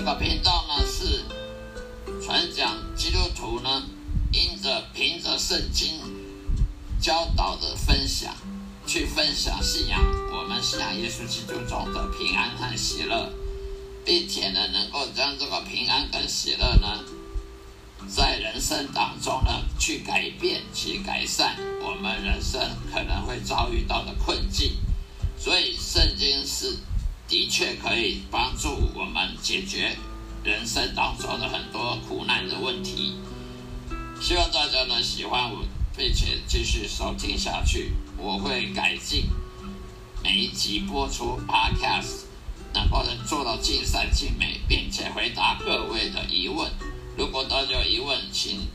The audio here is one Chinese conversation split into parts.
这个频道呢是传讲基督徒呢，因着凭着圣经教导的分享，去分享信仰，我们信仰耶稣基督中的平安和喜乐，并且呢，能够将这个平安跟喜乐呢。在人生当中呢，去改变、去改善我们人生可能会遭遇到的困境，所以圣经是的确可以帮助我们解决人生当中的很多苦难的问题。希望大家能喜欢我，并且继续收听下去。我会改进每一集播出 Podcast，能够能做到尽善尽美，并且回答各位的疑问。如果大家有疑问，请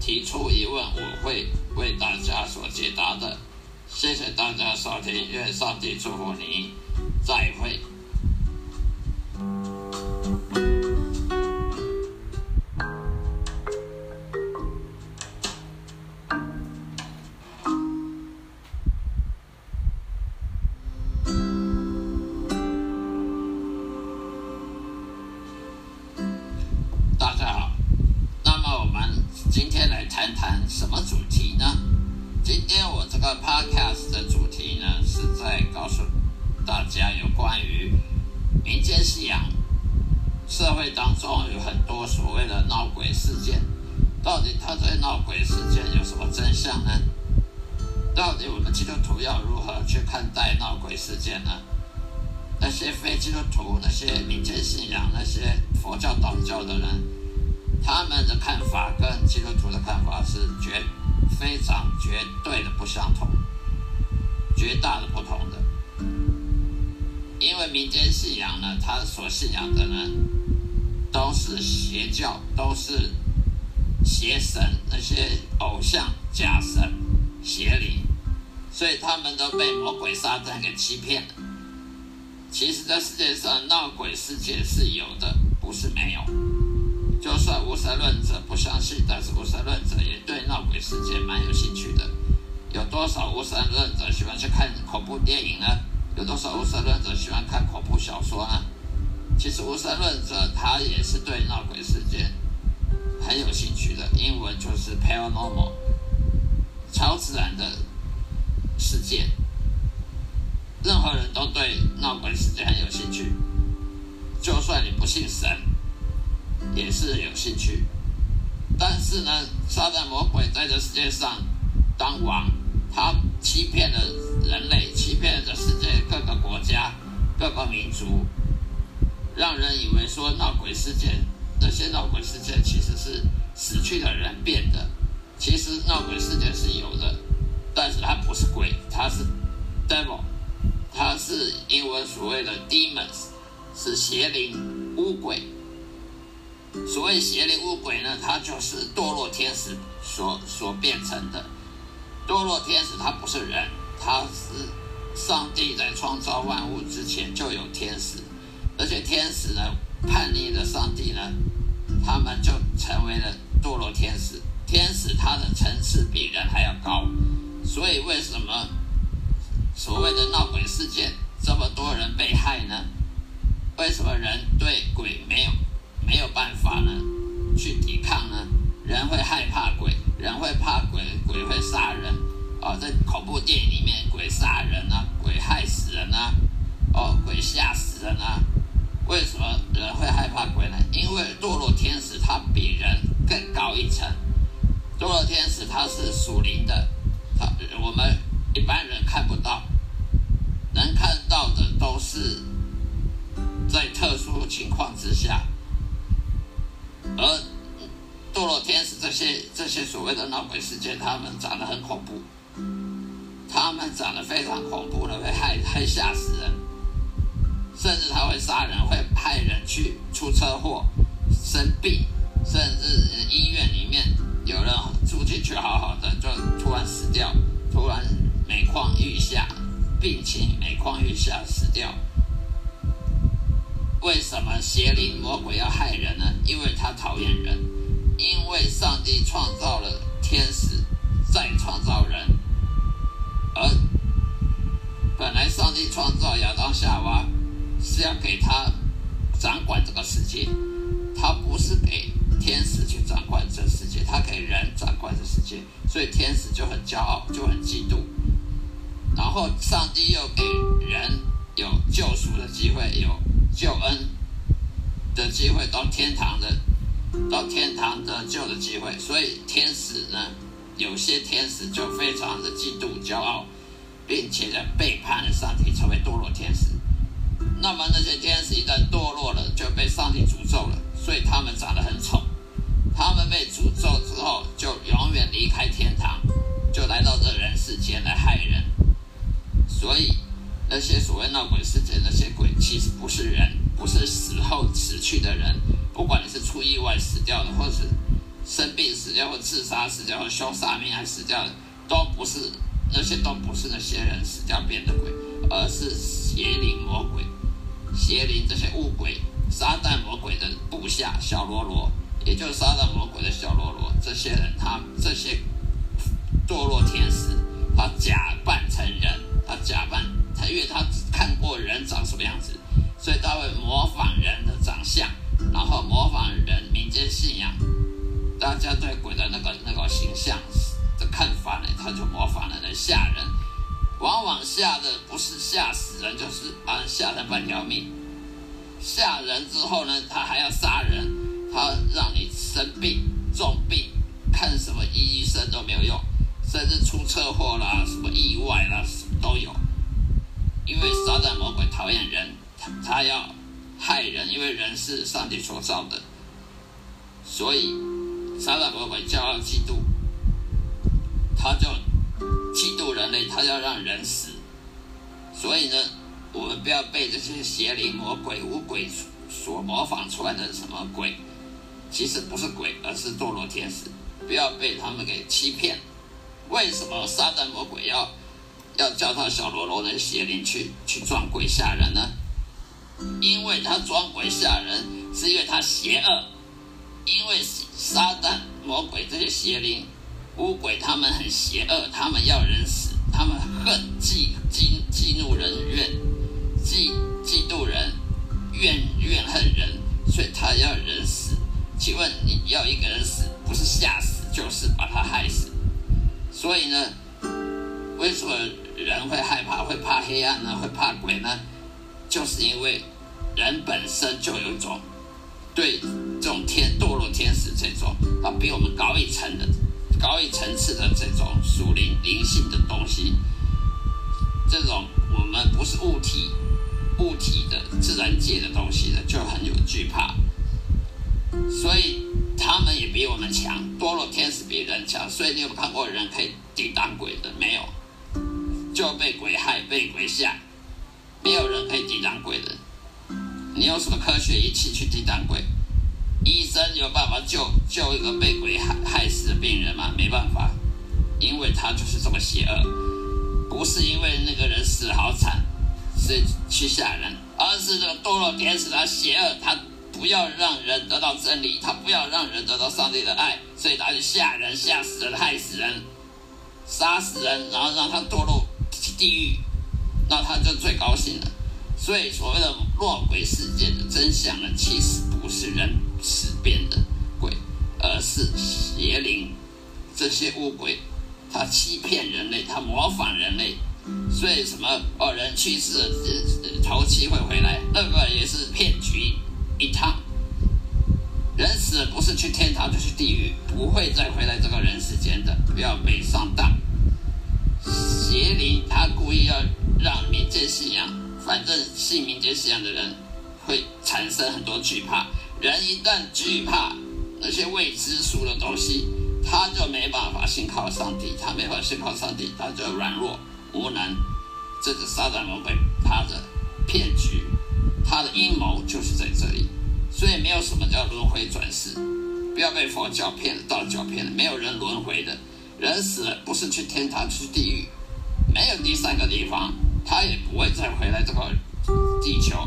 提出疑问，我会为大家所解答的。谢谢大家收听，愿上帝祝福你，再会。大家好，那么我们今天来谈谈什么主题呢？今天我这个 podcast 的主题呢，是在告诉。大家有关于民间信仰社会当中有很多所谓的闹鬼事件，到底他在闹鬼事件有什么真相呢？到底我们基督徒要如何去看待闹鬼事件呢？那些非基督徒、那些民间信仰、那些佛教、道教的人。他们的看法跟基督徒的看法是绝非常绝对的不相同，绝大的不同的。因为民间信仰呢，他所信仰的呢，都是邪教，都是邪神，那些偶像、假神、邪灵，所以他们都被魔鬼撒旦给欺骗了。其实，在世界上闹鬼世界是有的，不是没有。就算无神论者不相信，但是无神论者也对闹鬼世界蛮有兴趣的。有多少无神论者喜欢去看恐怖电影呢？有多少无神论者喜欢看恐怖小说呢？其实无神论者他也是对闹鬼事件很有兴趣的。英文就是 paranormal，超自然的世界。任何人都对闹鬼事件很有兴趣，就算你不信神。也是有兴趣，但是呢，撒旦魔鬼在这世界上当王，他欺骗了人类，欺骗了世界各个国家、各个民族，让人以为说闹鬼事件，这些闹鬼事件其实是死去的人变的。其实闹鬼事件是有的，但是它不是鬼，它是 devil，它是英文所谓的 demons，是邪灵、巫鬼。所谓邪灵恶鬼呢，它就是堕落天使所所变成的。堕落天使它不是人，他是上帝在创造万物之前就有天使，而且天使呢叛逆了上帝呢，他们就成为了堕落天使。天使他的层次比人还要高，所以为什么所谓的闹鬼事件这么多人被害呢？为什么人对鬼没有？没有办法呢，去抵抗呢。人会害怕鬼，人会怕鬼，鬼会杀人。哦，在恐怖电影里面，鬼杀人啊，鬼害死人啊，哦，鬼吓死人啊。为什么人会害怕鬼呢？因为堕落天使他比人更高一层。堕落天使他是属灵的，他我们一般人看不到，能看到的都是在特殊情况之下。而堕落天使这些这些所谓的闹鬼事件，他们长得很恐怖，他们长得非常恐怖的，会害害吓死人，甚至他会杀人，会派人去出车祸、生病，甚至医院里面有人住进去好好的，就突然死掉，突然每况愈下，病情每况愈下死掉。为什么邪灵魔鬼要害人呢？因为他讨厌人。因为上帝创造是要给他掌管这个世界，他不是给天使去掌管这世界，他给人掌管这世界，所以天使就很骄傲，就很嫉妒。然后上帝又给人有救赎的机会，有救恩的机会，到天堂的，到天堂得救的机会。所以天使呢，有些天使就非常的嫉妒、骄傲，并且呢背叛了上帝，成为堕落天使。那么那些天使一旦堕落了，就被上帝诅咒了，所以他们长得很丑。他们被诅咒之后，就永远离开天堂，就来到这人世间来害人。所以，那些所谓闹鬼事件，那些鬼其实不是人，不是死后死去的人。不管你是出意外死掉的，或是生病死掉，或自杀死掉，或凶杀命案死掉的，都不是那些，都不是那些人死掉变的鬼，而是邪灵魔鬼、邪灵这些物鬼、撒旦魔鬼的部下小喽啰，也就是撒旦魔鬼的小喽啰。这些人，他这些堕落天使，他假扮成人。他假扮，他因为他看过人长什么样子，所以他会模仿人的长相，然后模仿人民间信仰，大家对鬼的那个那个形象的看法呢，他就模仿了来吓人，往往吓的不是吓死人，就是把人吓人半条命。吓人之后呢，他还要杀人，他让你生病重病，看什么医生都没有用，甚至出车祸啦，什么意外啦。都有，因为撒旦魔鬼讨厌人，他他要害人，因为人是上帝所造的，所以撒旦魔鬼骄傲嫉妒，他就嫉妒人类，他要让人死。所以呢，我们不要被这些邪灵魔鬼、巫鬼所模仿出来的什么鬼，其实不是鬼，而是堕落天使，不要被他们给欺骗。为什么撒旦魔鬼要？要叫他小喽啰的邪灵去去撞鬼吓人呢？因为他装鬼吓人，是因为他邪恶。因为撒旦、魔鬼这些邪灵、巫鬼，他们很邪恶，他们要人，恨、忌、忌、忌怒人怨，忌、嫉妒人，怨怨恨人，所以他要人死。请问你要一个人死，不是吓死，就是把他害死。所以呢，为什么？人会害怕，会怕黑暗呢？会怕鬼呢？就是因为人本身就有一种对这种天堕落天使这种啊，比我们高一层的、高一层次的这种属灵灵性的东西，这种我们不是物体、物体的自然界的东西的，就很有惧怕。所以他们也比我们强，堕落天使比人强。所以你有看过人可以抵挡鬼的没有？就被鬼害，被鬼吓，没有人可以抵挡鬼的。你用什么科学仪器去抵挡鬼？医生有办法救救一个被鬼害害死的病人吗？没办法，因为他就是这么邪恶。不是因为那个人死的好惨，所以去吓人，而是这个堕落天使他邪恶，他不要让人得到真理，他不要让人得到上帝的爱，所以他就吓人，吓死人，害死人，杀死人，然后让他堕落。地狱，那他就最高兴了。所以所谓的落鬼事件的真相呢，其实不是人死变的鬼，而是邪灵这些巫鬼，他欺骗人类，他模仿人类。所以什么哦，人去世了，头七会回来，那个也是骗局一趟。人死不是去天堂，就是地狱，不会再回来这个人世间的，不要被上当。邪灵他故意要让民间信仰，反正信民间信仰的人会产生很多惧怕。人一旦惧怕那些未知数的东西，他就没办法信靠上帝，他没法信靠上帝，他就软弱无能。这个撒旦魔鬼他的骗局，他的阴谋就是在这里。所以没有什么叫轮回转世，不要被佛教骗了，道教骗了，没有人轮回的。人死了不是去天堂，去地狱，没有第三个地方，他也不会再回来这个地球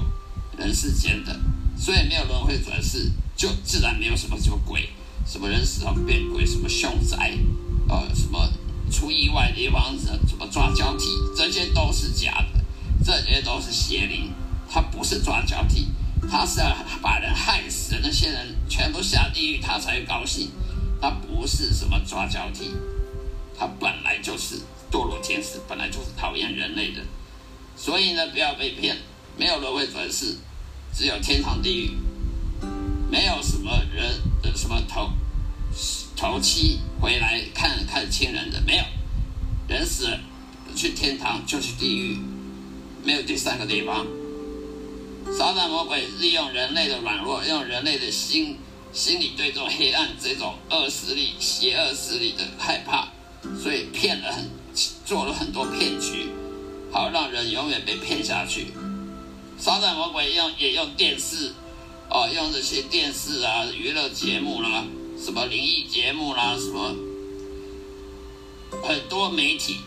人世间的，所以没有轮回转世，就自然没有什么什么鬼，什么人死后变鬼，什么凶宅，呃，什么出意外的地方，什么抓交替，这些都是假的，这些都是邪灵，他不是抓交替，他是要把人害死，那些人全部下地狱，他才高兴。他不是什么抓交替，他本来就是堕落天使，本来就是讨厌人类的。所以呢，不要被骗，没有轮回转世，只有天堂地狱，没有什么什么头头七回来看看亲人的，没有人死了去天堂就去地狱，没有第三个地方。撒旦魔鬼利用人类的软弱，用人类的心心理对这种黑暗、这种恶势力、邪恶势力的害怕，所以骗了很做了很多骗局。好让人永远被骗下去。撒旦魔鬼用也用电视，哦，用这些电视啊、娱乐节目啦、什么灵异节目啦、什么很多媒体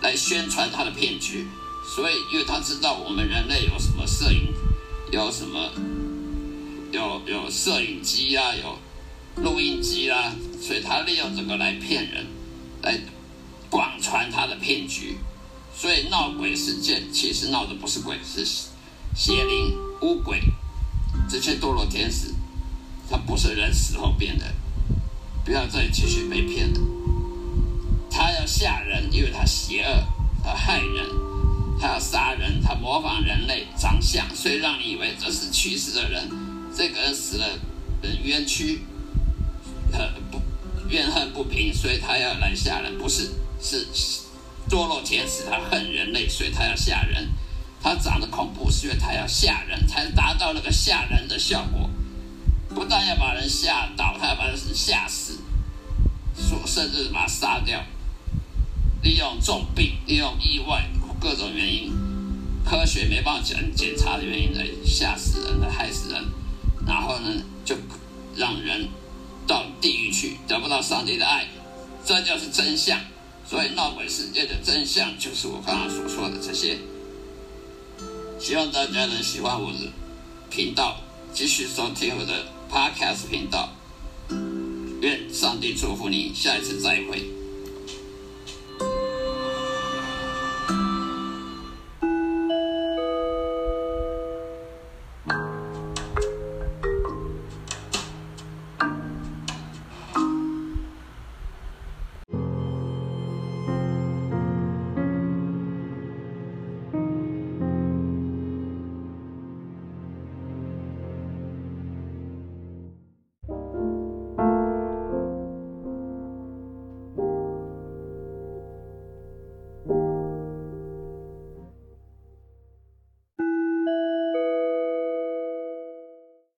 来宣传他的骗局。所以，因为他知道我们人类有什么摄影，有什么有有摄影机啊，有录音机啦，所以他利用这个来骗人，来广传他的骗局。所以闹鬼事件其实闹的不是鬼，是邪灵、巫鬼，这些堕落天使，他不是人死后变的，不要再继续被骗了。他要吓人，因为他邪恶，他害人，他要杀人，他模仿人类长相，所以让你以为这是去世的人，这个人死了，冤屈，呃不怨恨不平，所以他要来吓人，不是是。堕落天使，他恨人类，所以他要吓人。他长得恐怖，是因为他要吓人，才达到那个吓人的效果。不但要把人吓倒，还要把人吓死，说甚至把他杀掉。利用重病、利用意外各种原因，科学没办法检检查的原因来吓死人、来害死人，然后呢，就让人到地狱去，得不到上帝的爱。这就是真相。所以闹鬼世界的真相就是我刚刚所说的这些。希望大家能喜欢我的频道，继续收听我的 Podcast 频道。愿上帝祝福你，下一次再会。